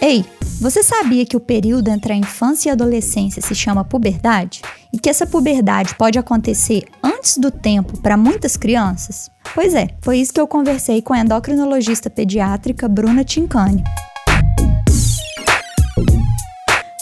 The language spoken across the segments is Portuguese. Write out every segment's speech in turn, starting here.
Ei, você sabia que o período entre a infância e a adolescência se chama puberdade? E que essa puberdade pode acontecer antes do tempo para muitas crianças? Pois é, foi isso que eu conversei com a endocrinologista pediátrica Bruna Tincani.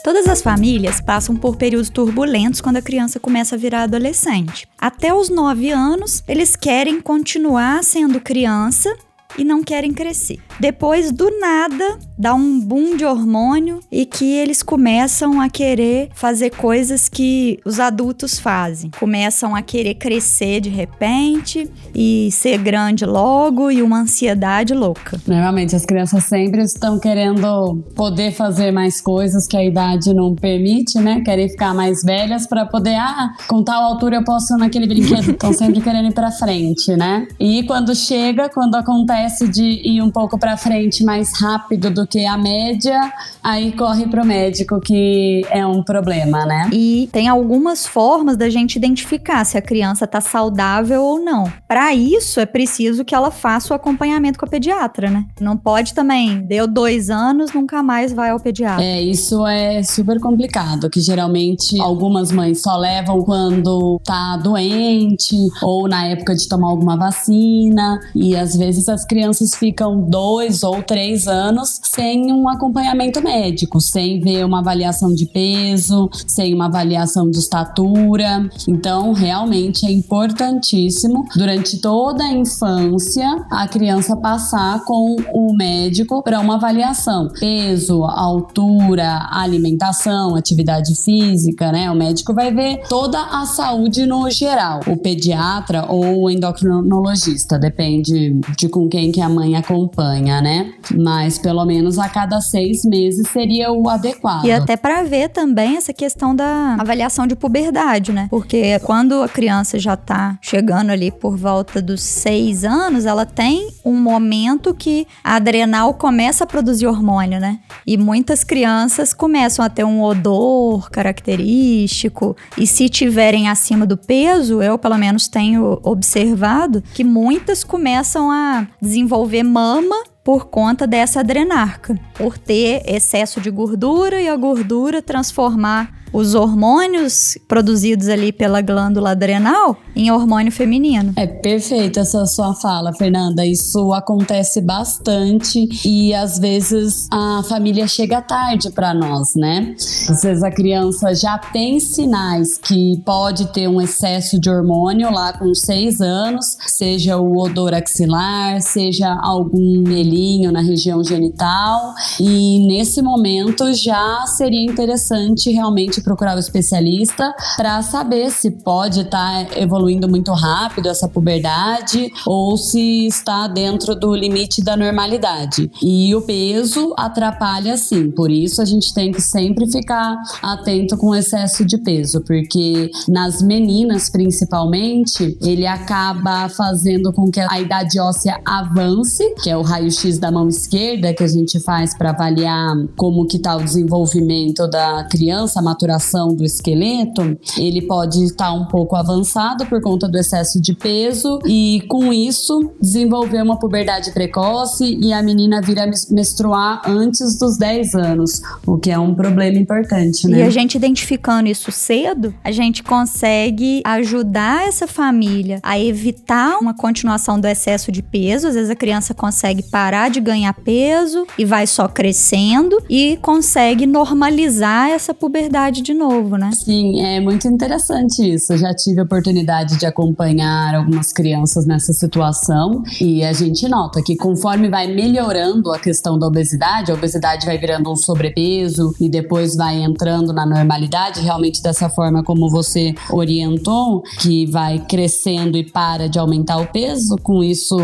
Todas as famílias passam por períodos turbulentos quando a criança começa a virar adolescente. Até os 9 anos, eles querem continuar sendo criança e não querem crescer. Depois, do nada, dá um boom de hormônio e que eles começam a querer fazer coisas que os adultos fazem. Começam a querer crescer de repente e ser grande logo e uma ansiedade louca. Normalmente as crianças sempre estão querendo poder fazer mais coisas que a idade não permite, né? Querem ficar mais velhas para poder, ah, com tal altura eu posso naquele brinquedo. Estão sempre querendo ir para frente, né? E quando chega, quando acontece acontece de ir um pouco para frente mais rápido do que a média, aí corre pro médico que é um problema, né? E tem algumas formas da gente identificar se a criança tá saudável ou não. Para isso é preciso que ela faça o acompanhamento com a pediatra, né? Não pode também, deu dois anos, nunca mais vai ao pediatra. É, isso é super complicado, que geralmente algumas mães só levam quando tá doente ou na época de tomar alguma vacina e às vezes as crianças ficam dois ou três anos sem um acompanhamento médico, sem ver uma avaliação de peso, sem uma avaliação de estatura. Então, realmente é importantíssimo durante toda a infância a criança passar com o médico para uma avaliação. Peso, altura, alimentação, atividade física, né? O médico vai ver toda a saúde no geral. O pediatra ou o endocrinologista, depende de com quem que a mãe acompanha, né? Mas pelo menos a cada seis meses seria o adequado. E até para ver também essa questão da avaliação de puberdade, né? Porque quando a criança já tá chegando ali por volta dos seis anos, ela tem um momento que a adrenal começa a produzir hormônio, né? E muitas crianças começam a ter um odor característico. E se tiverem acima do peso, eu pelo menos tenho observado que muitas começam a desenvolver mama por conta dessa adrenarca, por ter excesso de gordura e a gordura transformar os hormônios produzidos ali pela glândula adrenal em hormônio feminino. É perfeita essa sua fala, Fernanda. Isso acontece bastante e às vezes a família chega tarde para nós, né? Às vezes a criança já tem sinais que pode ter um excesso de hormônio lá com seis anos, seja o odor axilar, seja algum melinho na região genital, e nesse momento já seria interessante realmente procurar o especialista para saber se pode estar tá evoluindo muito rápido essa puberdade ou se está dentro do limite da normalidade. E o peso atrapalha sim, por isso a gente tem que sempre ficar atento com o excesso de peso, porque nas meninas principalmente, ele acaba fazendo com que a idade óssea avance, que é o raio-x da mão esquerda que a gente faz para avaliar como que tá o desenvolvimento da criança, a maturação do esqueleto, ele pode estar um pouco avançado por conta do excesso de peso e com isso desenvolver uma puberdade precoce e a menina vir a menstruar antes dos 10 anos, o que é um problema importante, né? E a gente identificando isso cedo, a gente consegue ajudar essa família a evitar uma continuação do excesso de peso. Às vezes a criança consegue parar de ganhar peso e vai só crescendo e consegue normalizar essa puberdade de novo, né? Sim, é muito interessante isso. Eu já tive a oportunidade de acompanhar algumas crianças nessa situação e a gente nota que conforme vai melhorando a questão da obesidade, a obesidade vai virando um sobrepeso e depois vai entrando na normalidade, realmente dessa forma como você orientou, que vai crescendo e para de aumentar o peso, com isso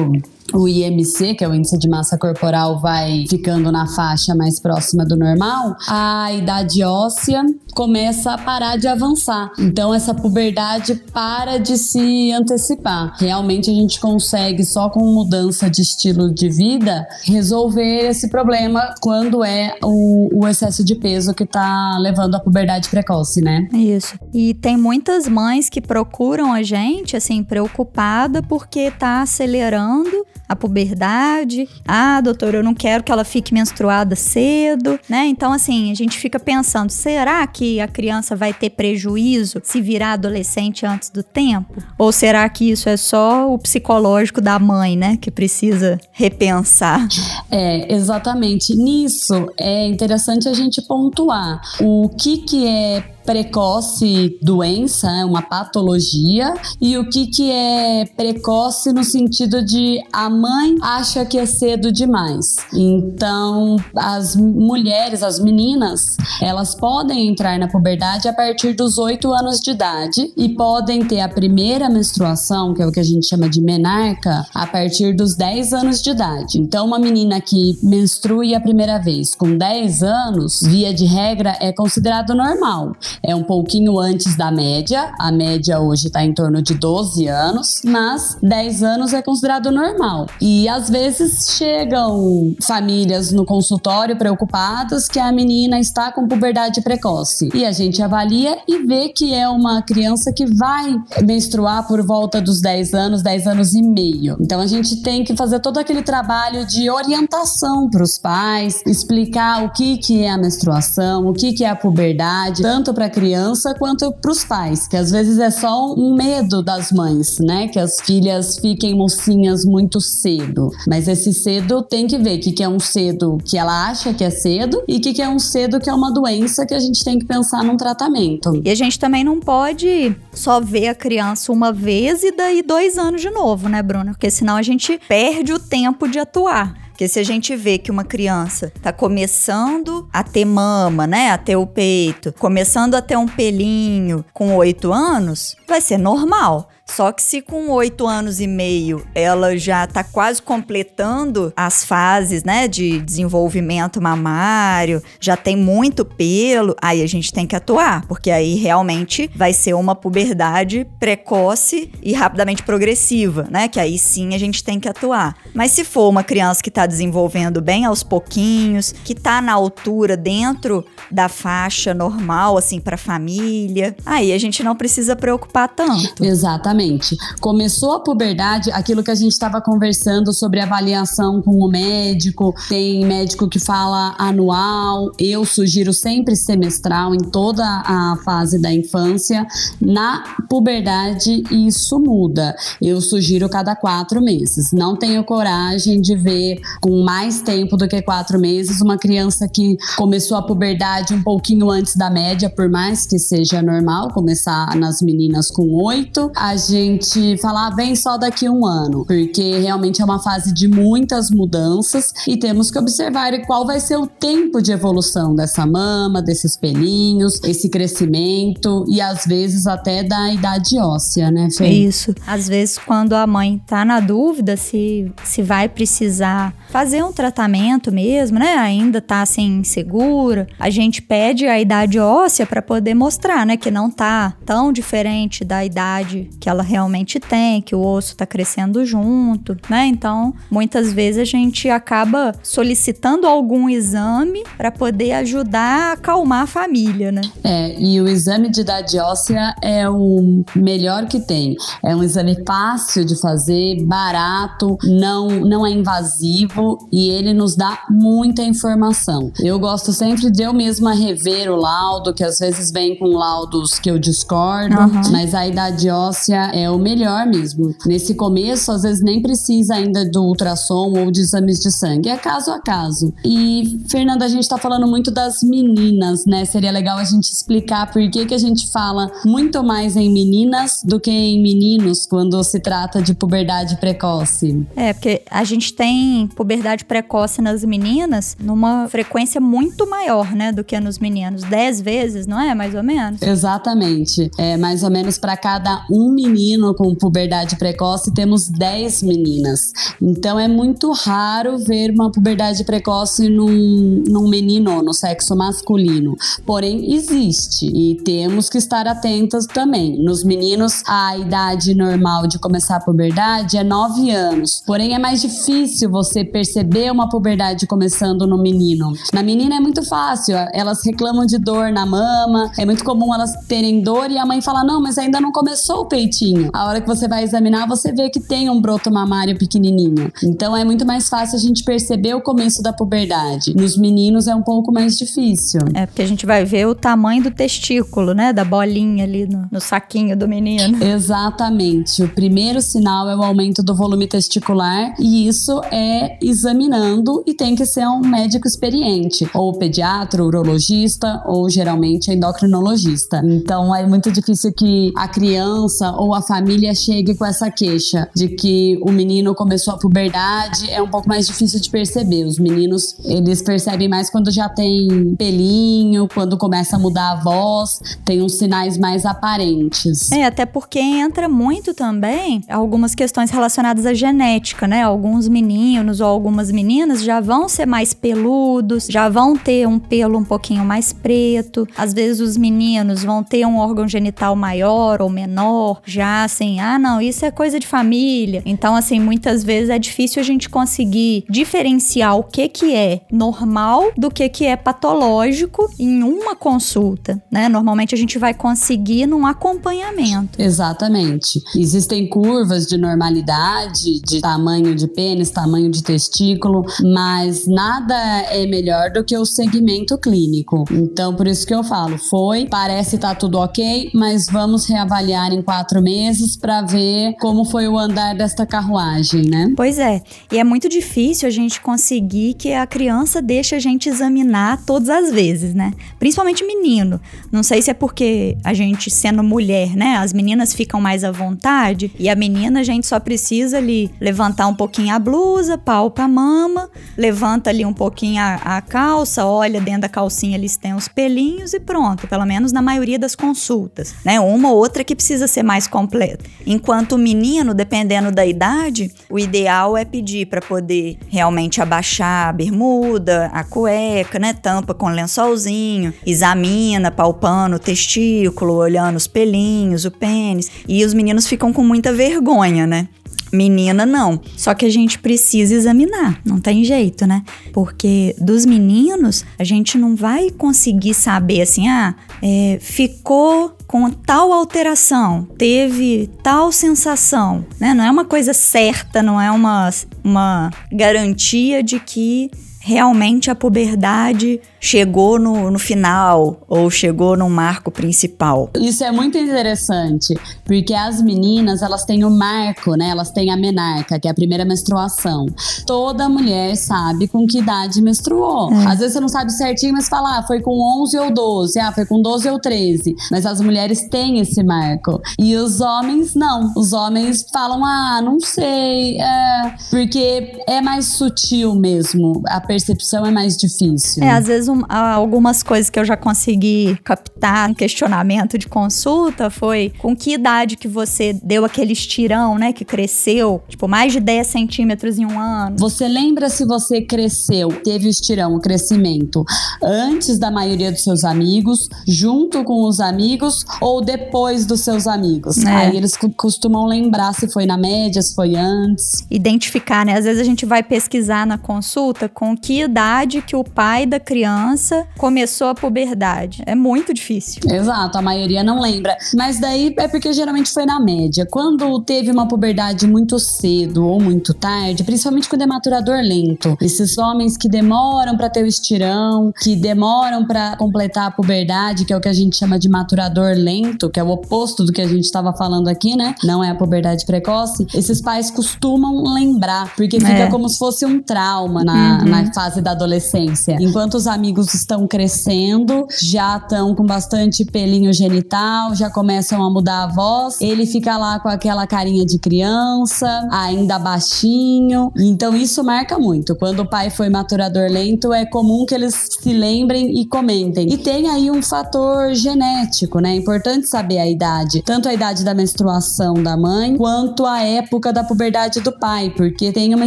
o IMC, que é o índice de massa corporal, vai ficando na faixa mais próxima do normal, a idade óssea começa a parar de avançar. Então essa puberdade para de se antecipar. Realmente a gente consegue só com mudança de estilo de vida resolver esse problema quando é o, o excesso de peso que está levando à puberdade precoce, né? Isso. E tem muitas mães que procuram a gente assim preocupada porque tá acelerando a puberdade. Ah, doutor, eu não quero que ela fique menstruada cedo, né? Então, assim, a gente fica pensando: será que a criança vai ter prejuízo se virar adolescente antes do tempo? Ou será que isso é só o psicológico da mãe, né? Que precisa repensar? É, exatamente. Nisso é interessante a gente pontuar o que, que é precoce doença, é uma patologia, e o que, que é precoce no sentido de a mãe acha que é cedo demais. Então, as mulheres, as meninas, elas podem entrar na puberdade a partir dos 8 anos de idade e podem ter a primeira menstruação, que é o que a gente chama de menarca, a partir dos 10 anos de idade. Então, uma menina que menstrue a primeira vez com 10 anos, via de regra, é considerado normal é um pouquinho antes da média. A média hoje está em torno de 12 anos, mas 10 anos é considerado normal. E às vezes chegam famílias no consultório preocupadas que a menina está com puberdade precoce. E a gente avalia e vê que é uma criança que vai menstruar por volta dos 10 anos, 10 anos e meio. Então a gente tem que fazer todo aquele trabalho de orientação para os pais, explicar o que, que é a menstruação, o que, que é a puberdade, tanto para criança quanto para os pais, que às vezes é só um medo das mães, né? Que as filhas fiquem mocinhas muito cedo. Mas esse cedo tem que ver o que, que é um cedo que ela acha que é cedo e o que, que é um cedo que é uma doença que a gente tem que pensar num tratamento. E a gente também não pode só ver a criança uma vez e daí dois anos de novo, né, Bruna? Porque senão a gente perde o tempo de atuar. Porque se a gente vê que uma criança tá começando a ter mama, né, a ter o peito, começando a ter um pelinho com oito anos, vai ser normal. Só que se com oito anos e meio ela já está quase completando as fases, né, de desenvolvimento mamário, já tem muito pelo, aí a gente tem que atuar, porque aí realmente vai ser uma puberdade precoce e rapidamente progressiva, né, que aí sim a gente tem que atuar. Mas se for uma criança que está desenvolvendo bem aos pouquinhos, que está na altura dentro da faixa normal, assim, para família, aí a gente não precisa preocupar tanto. Exatamente. Exatamente. Começou a puberdade, aquilo que a gente estava conversando sobre avaliação com o médico, tem médico que fala anual, eu sugiro sempre semestral em toda a fase da infância. Na puberdade, isso muda. Eu sugiro cada quatro meses. Não tenho coragem de ver com mais tempo do que quatro meses uma criança que começou a puberdade um pouquinho antes da média, por mais que seja normal começar nas meninas com oito. A gente falar, vem só daqui um ano, porque realmente é uma fase de muitas mudanças e temos que observar qual vai ser o tempo de evolução dessa mama, desses pelinhos, esse crescimento e às vezes até da idade óssea, né, Fê? Isso. Às vezes, quando a mãe tá na dúvida se, se vai precisar fazer um tratamento mesmo, né? Ainda tá assim insegura, a gente pede a idade óssea para poder mostrar, né, que não tá tão diferente da idade que ela ela realmente tem, que o osso está crescendo junto, né? Então, muitas vezes a gente acaba solicitando algum exame para poder ajudar a acalmar a família, né? É, e o exame de idade óssea é o melhor que tem. É um exame fácil de fazer, barato, não, não é invasivo e ele nos dá muita informação. Eu gosto sempre de eu mesma rever o laudo, que às vezes vem com laudos que eu discordo, uhum. mas a idade óssea é o melhor mesmo. Nesse começo, às vezes nem precisa ainda do ultrassom ou de exames de sangue, é caso a caso. E, Fernanda, a gente tá falando muito das meninas, né? Seria legal a gente explicar por que, que a gente fala muito mais em meninas do que em meninos quando se trata de puberdade precoce. É, porque a gente tem puberdade precoce nas meninas numa frequência muito maior, né, do que nos meninos. Dez vezes, não é? Mais ou menos? Exatamente. É mais ou menos para cada um menino menino com puberdade precoce, temos 10 meninas. Então é muito raro ver uma puberdade precoce num, num menino, no sexo masculino. Porém, existe e temos que estar atentas também. Nos meninos, a idade normal de começar a puberdade é 9 anos. Porém, é mais difícil você perceber uma puberdade começando no menino. Na menina é muito fácil, elas reclamam de dor na mama, é muito comum elas terem dor e a mãe fala: não, mas ainda não começou o peitinho bonitinho. A hora que você vai examinar, você vê que tem um broto mamário pequenininho. Então é muito mais fácil a gente perceber o começo da puberdade. Nos meninos é um pouco mais difícil. É porque a gente vai ver o tamanho do testículo, né? Da bolinha ali no, no saquinho do menino. Exatamente. O primeiro sinal é o aumento do volume testicular e isso é examinando e tem que ser um médico experiente, ou pediatra, urologista ou geralmente endocrinologista. Então é muito difícil que a criança ou a família chegue com essa queixa de que o menino começou a puberdade, é um pouco mais difícil de perceber. Os meninos, eles percebem mais quando já tem pelinho, quando começa a mudar a voz, tem uns sinais mais aparentes. É, até porque entra muito também algumas questões relacionadas à genética, né? Alguns meninos ou algumas meninas já vão ser mais peludos, já vão ter um pelo um pouquinho mais preto. Às vezes os meninos vão ter um órgão genital maior ou menor, assim, ah, não, isso é coisa de família. Então, assim, muitas vezes é difícil a gente conseguir diferenciar o que que é normal do que que é patológico em uma consulta, né? Normalmente a gente vai conseguir num acompanhamento. Exatamente. Existem curvas de normalidade, de tamanho de pênis, tamanho de testículo, mas nada é melhor do que o segmento clínico. Então, por isso que eu falo, foi, parece estar tá tudo ok, mas vamos reavaliar em quatro meses para ver como foi o andar desta carruagem, né? Pois é. E é muito difícil a gente conseguir que a criança deixe a gente examinar todas as vezes, né? Principalmente menino. Não sei se é porque a gente, sendo mulher, né? As meninas ficam mais à vontade e a menina a gente só precisa ali levantar um pouquinho a blusa, palpa a mama, levanta ali um pouquinho a, a calça, olha dentro da calcinha eles têm os pelinhos e pronto. Pelo menos na maioria das consultas, né? Uma ou outra que precisa ser mais completa. Enquanto o menino, dependendo da idade, o ideal é pedir para poder realmente abaixar a bermuda, a cueca, né? Tampa com lençolzinho, examina, palpando o testículo, olhando os pelinhos, o pênis. E os meninos ficam com muita vergonha, né? Menina, não. Só que a gente precisa examinar, não tem jeito, né? Porque dos meninos, a gente não vai conseguir saber assim, ah, é, ficou com tal alteração, teve tal sensação, né? Não é uma coisa certa, não é uma, uma garantia de que realmente a puberdade chegou no, no final ou chegou no marco principal. Isso é muito interessante, porque as meninas, elas têm o marco, né? Elas têm a menarca, que é a primeira menstruação. Toda mulher sabe com que idade menstruou. É. Às vezes você não sabe certinho, mas fala, ah, foi com 11 ou 12, ah, foi com 12 ou 13. Mas as mulheres têm esse marco. E os homens não. Os homens falam, ah, não sei, é... porque é mais sutil mesmo. A percepção é mais difícil. É, às vezes um, algumas coisas que eu já consegui captar em questionamento de consulta foi com que idade que você deu aquele estirão, né? Que cresceu, tipo, mais de 10 centímetros em um ano. Você lembra se você cresceu, teve o estirão, o crescimento, antes da maioria dos seus amigos, junto com os amigos ou depois dos seus amigos? É. Aí eles costumam lembrar se foi na média, se foi antes. Identificar, né? Às vezes a gente vai pesquisar na consulta com que idade que o pai da criança criança começou a puberdade. É muito difícil. Exato, a maioria não lembra. Mas daí é porque geralmente foi na média. Quando teve uma puberdade muito cedo ou muito tarde, principalmente quando é maturador lento, esses homens que demoram para ter o estirão, que demoram para completar a puberdade, que é o que a gente chama de maturador lento, que é o oposto do que a gente estava falando aqui, né? Não é a puberdade precoce. Esses pais costumam lembrar, porque fica é. como se fosse um trauma na, uhum. na fase da adolescência. Enquanto os amigos amigos estão crescendo, já estão com bastante pelinho genital, já começam a mudar a voz. Ele fica lá com aquela carinha de criança, ainda baixinho. Então isso marca muito. Quando o pai foi maturador lento, é comum que eles se lembrem e comentem. E tem aí um fator genético, né? É importante saber a idade, tanto a idade da menstruação da mãe, quanto a época da puberdade do pai, porque tem uma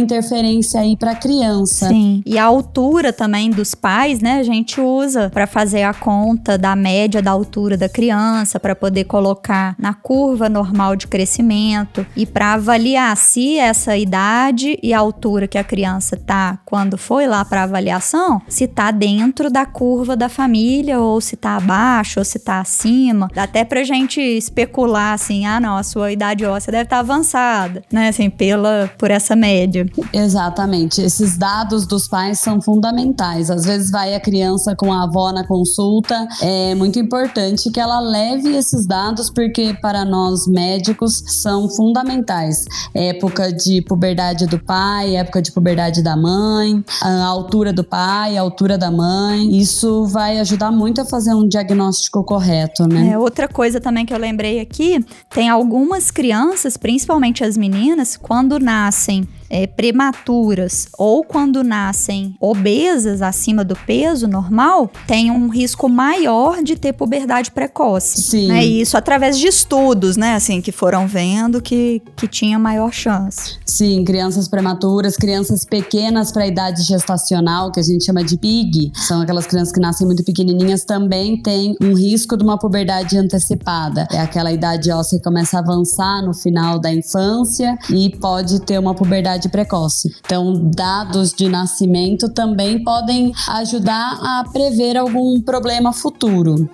interferência aí para criança. Sim. E a altura também dos pais, né? A gente usa para fazer a conta da média da altura da criança, para poder colocar na curva normal de crescimento e para avaliar se essa idade e altura que a criança tá quando foi lá para avaliação, se tá dentro da curva da família ou se tá abaixo ou se tá acima. Dá até pra gente especular assim, ah, não, a sua idade óssea deve estar tá avançada, né, assim, pela por essa média. Exatamente. Esses dados dos pais são fundamentais. Às vezes vai a criança com a avó na consulta, é muito importante que ela leve esses dados porque para nós médicos são fundamentais. Época de puberdade do pai, época de puberdade da mãe, a altura do pai, a altura da mãe. Isso vai ajudar muito a fazer um diagnóstico correto, né? É, outra coisa também que eu lembrei aqui, tem algumas crianças, principalmente as meninas, quando nascem é, prematuras ou quando nascem obesas acima do peso normal, tem um risco maior de ter puberdade precoce. Sim. Né? E isso através de estudos, né? Assim, que foram vendo que, que tinha maior chance. Sim, crianças prematuras, crianças pequenas para a idade gestacional, que a gente chama de PIG, são aquelas crianças que nascem muito pequenininhas, também tem um risco de uma puberdade antecipada. É aquela idade óssea que começa a avançar no final da infância e pode ter uma puberdade precoce. Então, dados de nascimento também podem ajudar a prever algum problema futuro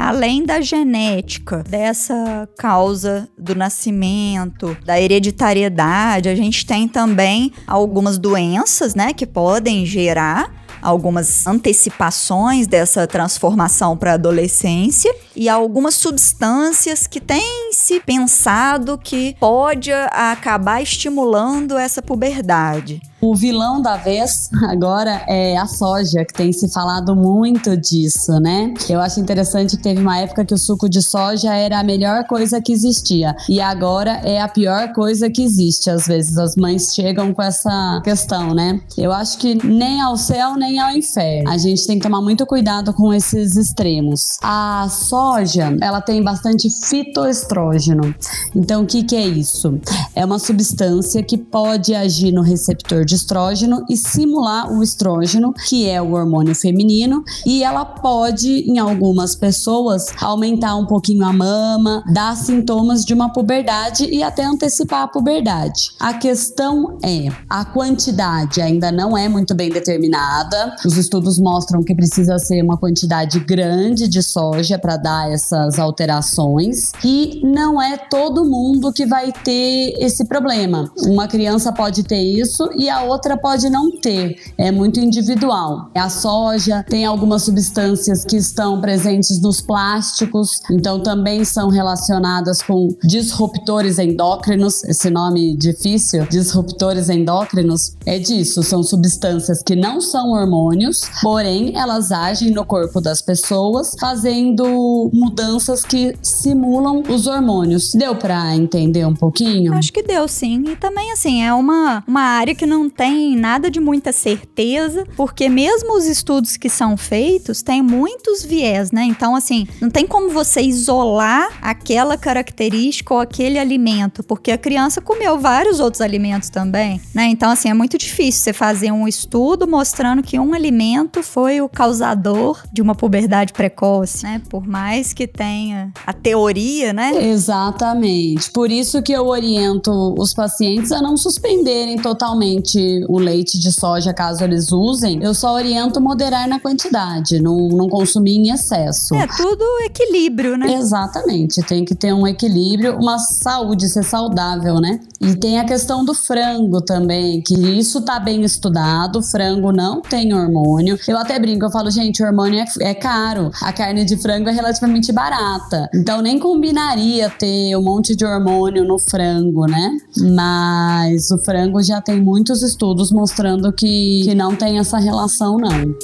além da genética, dessa causa do nascimento, da hereditariedade, a gente tem também algumas doenças, né, que podem gerar algumas antecipações dessa transformação para a adolescência e algumas substâncias que têm se pensado que pode acabar estimulando essa puberdade. O vilão da vez agora é a soja, que tem se falado muito disso, né? Eu acho interessante que teve uma época que o suco de soja era a melhor coisa que existia e agora é a pior coisa que existe. Às vezes as mães chegam com essa questão, né? Eu acho que nem ao céu nem ao inferno. A gente tem que tomar muito cuidado com esses extremos. A soja, ela tem bastante fitoestrógeno. Então, o que, que é isso? É uma substância que pode agir no receptor de estrógeno e simular o estrógeno, que é o hormônio feminino, e ela pode, em algumas pessoas, aumentar um pouquinho a mama, dar sintomas de uma puberdade e até antecipar a puberdade. A questão é, a quantidade ainda não é muito bem determinada. Os estudos mostram que precisa ser uma quantidade grande de soja para dar essas alterações e não é todo mundo que vai ter esse problema. Uma criança pode ter isso e a outra pode não ter. É muito individual. A soja tem algumas substâncias que estão presentes nos plásticos, então também são relacionadas com disruptores endócrinos. Esse nome difícil, disruptores endócrinos, é disso. São substâncias que não são hormônios, porém elas agem no corpo das pessoas, fazendo mudanças que simulam os hormônios. Deu para entender um pouquinho? Acho que deu sim. E também assim, é uma, uma área que não tem nada de muita certeza, porque mesmo os estudos que são feitos têm muitos viés, né? Então, assim, não tem como você isolar aquela característica ou aquele alimento, porque a criança comeu vários outros alimentos também, né? Então, assim, é muito difícil você fazer um estudo mostrando que um alimento foi o causador de uma puberdade precoce, né? Por mais que tenha a teoria, né? Exatamente. Por isso que eu oriento os pacientes a não suspenderem totalmente o leite de soja, caso eles usem, eu só oriento moderar na quantidade, não, não consumir em excesso. É tudo equilíbrio, né? Exatamente, tem que ter um equilíbrio, uma saúde, ser saudável, né? E tem a questão do frango também, que isso tá bem estudado, frango não tem hormônio. Eu até brinco, eu falo, gente, o hormônio é, é caro, a carne de frango é relativamente barata, então nem combinaria ter um monte de hormônio no frango, né? Mas o frango já tem muitos estudos mostrando que, que não tem essa relação, não.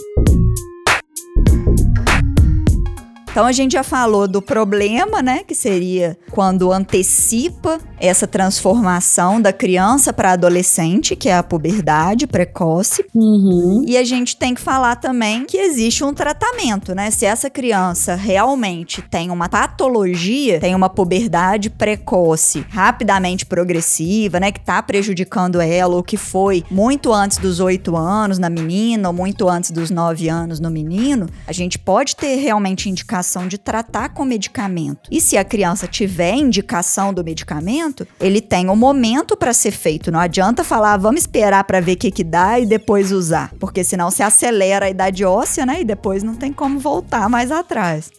Então a gente já falou do problema, né, que seria quando antecipa essa transformação da criança para adolescente, que é a puberdade precoce. Uhum. E a gente tem que falar também que existe um tratamento, né? Se essa criança realmente tem uma patologia, tem uma puberdade precoce, rapidamente progressiva, né, que tá prejudicando ela ou que foi muito antes dos oito anos na menina ou muito antes dos nove anos no menino, a gente pode ter realmente indicação de tratar com medicamento. E se a criança tiver indicação do medicamento, ele tem um momento para ser feito. Não adianta falar, ah, vamos esperar para ver o que, que dá e depois usar, porque senão se acelera a idade óssea, né? E depois não tem como voltar mais atrás.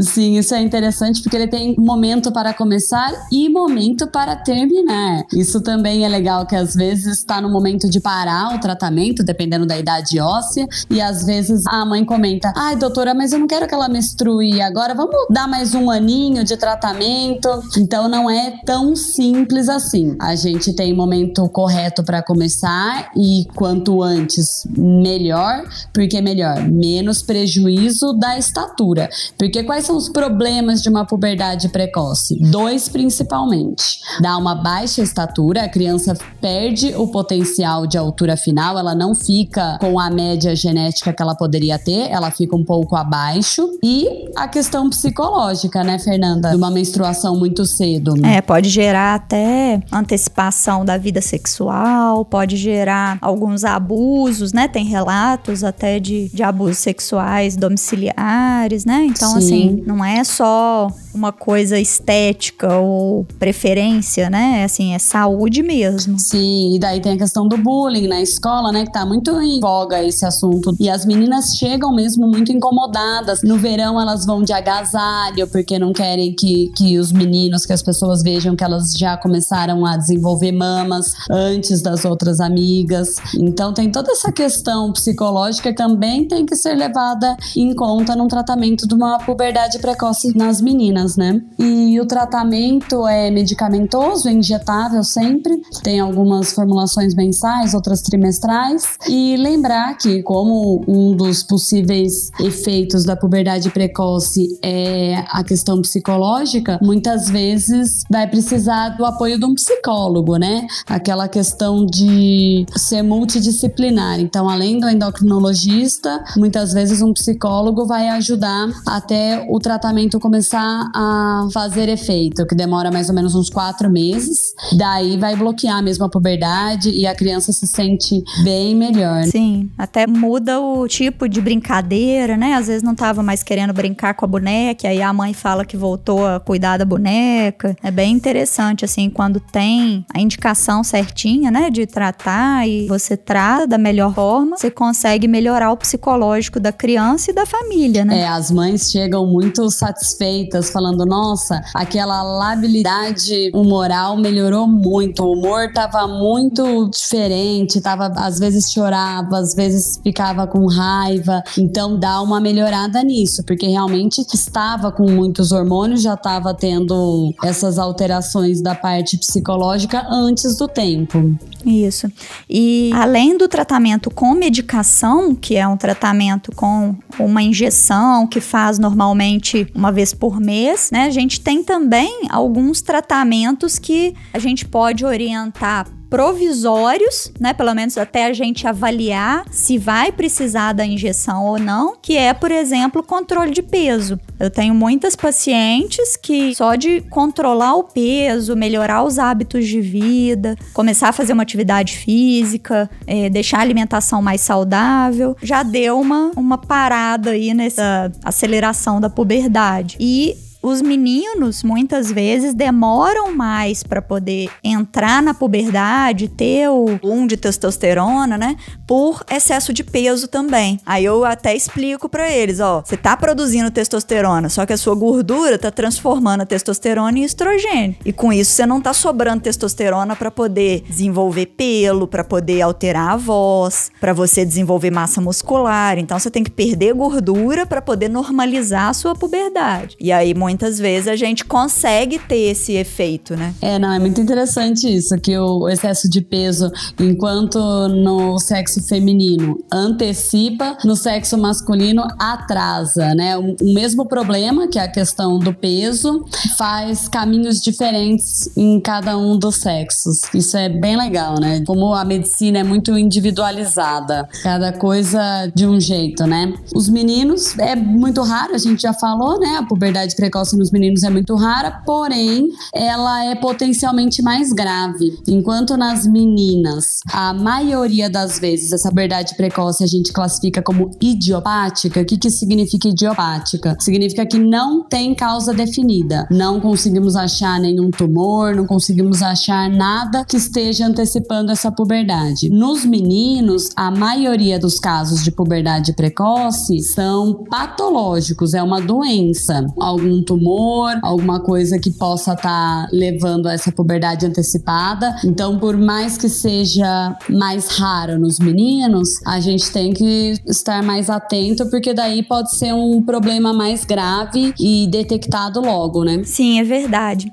Sim, isso é interessante porque ele tem momento para começar e momento para terminar. Isso também é legal que às vezes está no momento de parar o tratamento, dependendo da idade óssea, e às vezes a mãe comenta: "Ai, doutora, mas eu não quero que ela menstrue agora, vamos dar mais um aninho de tratamento". Então não é tão simples assim. A gente tem momento correto para começar e quanto antes melhor, porque melhor, menos prejuízo da estatura. Porque quais são os problemas de uma puberdade precoce? Dois principalmente. Dá uma baixa estatura, a criança perde o potencial de altura final, ela não fica com a média genética que ela poderia ter, ela fica um pouco abaixo. E a questão psicológica, né, Fernanda? De uma menstruação muito cedo. É, pode gerar até antecipação da vida sexual, pode gerar alguns abusos, né? Tem relatos até de, de abusos sexuais domiciliares, né? Então, Sim. assim, não é só uma coisa estética ou preferência, né? Assim, é saúde mesmo. Sim, e daí tem a questão do bullying na escola, né? Que tá muito em voga esse assunto. E as meninas chegam mesmo muito incomodadas. No verão elas vão de agasalho, porque não querem que, que os meninos, que as pessoas vejam que elas já começaram a desenvolver mamas antes das outras amigas. Então tem toda essa questão psicológica que também tem que ser levada em conta no tratamento de uma puberdade precoce nas meninas né? E o tratamento é medicamentoso, é injetável sempre. Tem algumas formulações mensais, outras trimestrais. E lembrar que, como um dos possíveis efeitos da puberdade precoce é a questão psicológica, muitas vezes vai precisar do apoio de um psicólogo, né? Aquela questão de ser multidisciplinar. Então, além do endocrinologista, muitas vezes um psicólogo vai ajudar até o tratamento começar a fazer efeito, que demora mais ou menos uns quatro meses. Daí vai bloquear mesmo a puberdade e a criança se sente bem melhor. Sim, até muda o tipo de brincadeira, né? Às vezes não tava mais querendo brincar com a boneca, aí a mãe fala que voltou a cuidar da boneca. É bem interessante, assim, quando tem a indicação certinha, né, de tratar e você trata da melhor forma, você consegue melhorar o psicológico da criança e da família, né? É, as mães chegam muito satisfeitas falando, nossa, aquela labilidade humoral melhorou muito, o humor tava muito diferente, tava às vezes chorava, às vezes ficava com raiva. Então dá uma melhorada nisso, porque realmente estava com muitos hormônios, já estava tendo essas alterações da parte psicológica antes do tempo. Isso. E além do tratamento com medicação, que é um tratamento com uma injeção que faz normalmente uma vez por mês, né? A gente tem também alguns tratamentos que a gente pode orientar provisórios, né? Pelo menos até a gente avaliar se vai precisar da injeção ou não, que é, por exemplo, controle de peso. Eu tenho muitas pacientes que só de controlar o peso, melhorar os hábitos de vida, começar a fazer uma atividade física, é, deixar a alimentação mais saudável, já deu uma, uma parada aí nessa aceleração da puberdade. E os meninos muitas vezes demoram mais para poder entrar na puberdade, ter o boom de testosterona, né? Por excesso de peso também. Aí eu até explico para eles, ó, você tá produzindo testosterona, só que a sua gordura tá transformando a testosterona em estrogênio. E com isso você não tá sobrando testosterona para poder desenvolver pelo, para poder alterar a voz, para você desenvolver massa muscular. Então você tem que perder gordura para poder normalizar a sua puberdade. E aí muitas vezes a gente consegue ter esse efeito, né? É, não, é muito interessante isso, que o excesso de peso, enquanto no sexo feminino antecipa, no sexo masculino atrasa, né? O, o mesmo problema, que é a questão do peso, faz caminhos diferentes em cada um dos sexos. Isso é bem legal, né? Como a medicina é muito individualizada, cada coisa de um jeito, né? Os meninos é muito raro, a gente já falou, né? A puberdade precoce nos meninos é muito rara, porém ela é potencialmente mais grave. Enquanto nas meninas, a maioria das vezes essa puberdade precoce a gente classifica como idiopática. O que, que significa idiopática? Significa que não tem causa definida. Não conseguimos achar nenhum tumor, não conseguimos achar nada que esteja antecipando essa puberdade. Nos meninos, a maioria dos casos de puberdade precoce são patológicos, é uma doença, algum tumor, alguma coisa que possa estar tá levando a essa puberdade antecipada. Então, por mais que seja mais raro nos meninos, a gente tem que estar mais atento, porque daí pode ser um problema mais grave e detectado logo, né? Sim, é verdade.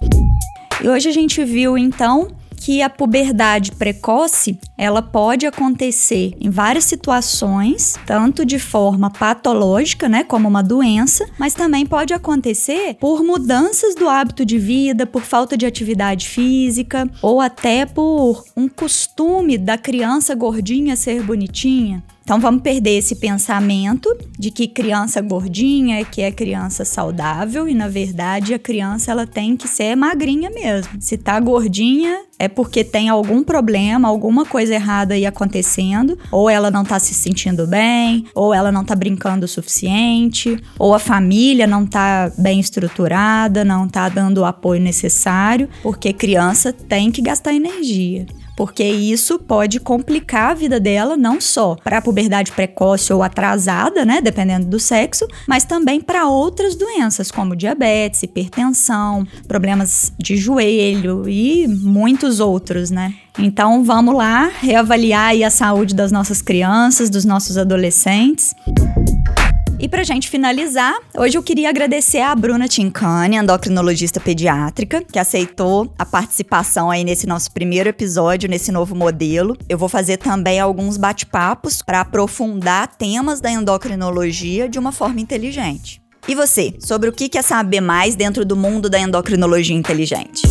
E hoje a gente viu então que a puberdade precoce, ela pode acontecer em várias situações, tanto de forma patológica, né, como uma doença, mas também pode acontecer por mudanças do hábito de vida, por falta de atividade física ou até por um costume da criança gordinha ser bonitinha. Então vamos perder esse pensamento de que criança gordinha é que é criança saudável e na verdade a criança ela tem que ser magrinha mesmo. Se tá gordinha é porque tem algum problema, alguma coisa errada aí acontecendo, ou ela não tá se sentindo bem, ou ela não tá brincando o suficiente, ou a família não tá bem estruturada, não tá dando o apoio necessário, porque criança tem que gastar energia porque isso pode complicar a vida dela não só para a puberdade precoce ou atrasada, né, dependendo do sexo, mas também para outras doenças como diabetes, hipertensão, problemas de joelho e muitos outros, né? Então vamos lá reavaliar a saúde das nossas crianças, dos nossos adolescentes. E pra gente finalizar, hoje eu queria agradecer a Bruna Tincani, endocrinologista pediátrica, que aceitou a participação aí nesse nosso primeiro episódio, nesse novo modelo. Eu vou fazer também alguns bate-papos para aprofundar temas da endocrinologia de uma forma inteligente. E você, sobre o que quer saber mais dentro do mundo da endocrinologia inteligente?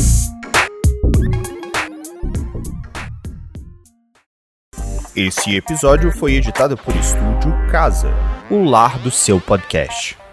Esse episódio foi editado por Estúdio Casa o lar do seu podcast.